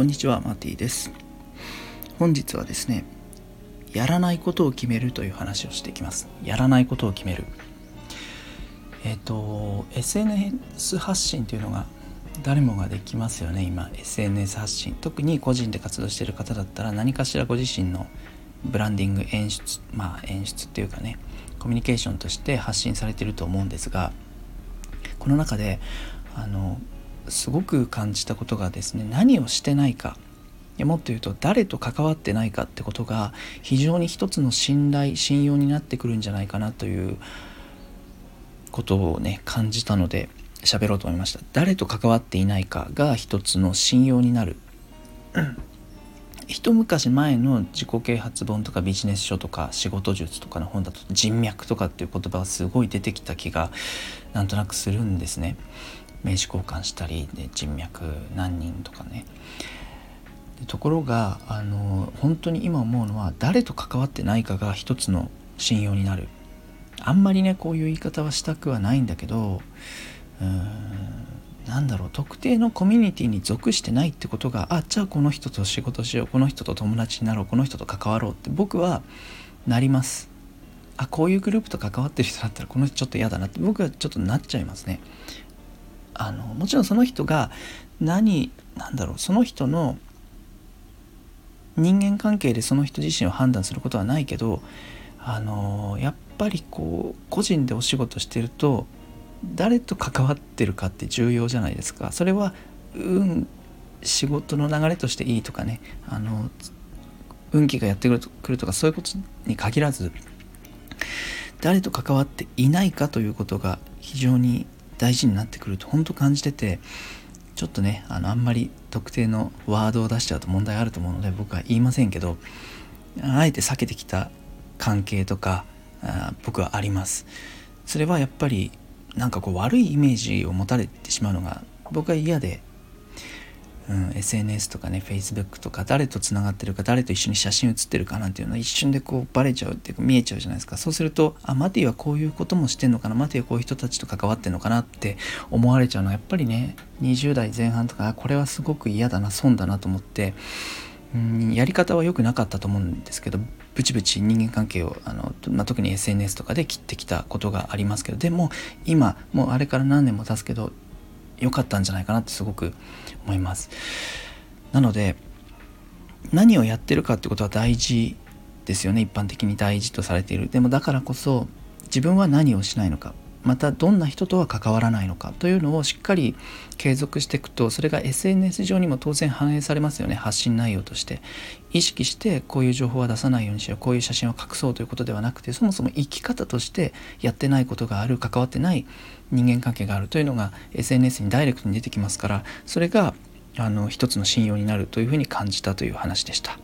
こんにちはマティです。本日はですねやらないことを決めるという話をしていきます。やらないことを決める。えっ、と SNS 発信というのが誰もができますよね今。SNS 発信。特に個人で活動してる方だったら何かしらご自身のブランディング演出まあ演出っていうかねコミュニケーションとして発信されていると思うんですがこの中であのすごく感じたことがですね何をしてないか。もっと言うと誰と関わってないかってことが非常に一つの信頼信用になってくるんじゃないかなということをね感じたので喋ろうと思いました。誰と関わっていないかが一つの信用になる。一昔前の自己啓発本とかビジネス書とか仕事術とかの本だと人脈とかっていう言葉がすごい出てきた気がなんとなくするんですね。名刺交換したりで人脈何人とかね。ところがあの本当に今思うのは誰と関わってないかが一つの信用になる。あんまりねこういう言い方はしたくはないんだけどうーんなんだろう特定のコミュニティに属してないってことがあじゃあこの人と仕事しようこの人と友達になろうこの人と関わろうって僕はなります。あこういうグループと関わってる人だったらこの人ちょっと嫌だなって僕はちょっとなっちゃいますね。あのもちろんその人が何なんだろうその人の人間関係でその人自身を判断することはないけどあのやっぱりこう個人でお仕事してると誰と関わってるかって重要じゃないですか。それは運仕事の流れとしていいとかねあの運気がやってくるとかそういうことに限らず誰と関わっていないかということが非常に大事になってくると本当感じててちょっとねあのあんまり特定のワードを出しちゃうと問題あると思うので僕は言いませんけどあえて避けてきた関係とかあ僕はあります。それはやっぱりなんかこう悪いイメージを持たれてしまうのが僕は嫌で、うん、SNS とかね Facebook とか誰とつながってるか誰と一緒に写真写ってるかなんていうのは一瞬でこうバレちゃうっていうか見えちゃうじゃないですか。そうするとあマティはこういうこともしてんのかなマティはこういう人たちと関わってんのかなって思われちゃうのはやっぱりね20代前半とかこれはすごく嫌だな損だなと思ってうんやり方は良くなかったと思うんですけどブチブチ人間関係をあの、まあ、特に SNS とかで切ってきたことがありますけどでも今もうあれから何年も経つけど良かったんじゃないかなってすごく思います。なので何をやってるかってことは大事ですよね。一般的に大事とされている。でもだからこそ自分は何をしないのか。またどんな人とは関わらないのかというのをしっかり継続していくとそれが SNS 上にも当然反映されますよね。発信内容として。意識してこういう情報は出さないようにしよう。こういう写真を隠そうということではなくてそもそも生き方としてやってないことがある関わってない人間関係があるというのが SNS にダイレクトに出てきますからそれがあの一つの信用になるというふうに感じたという話でした。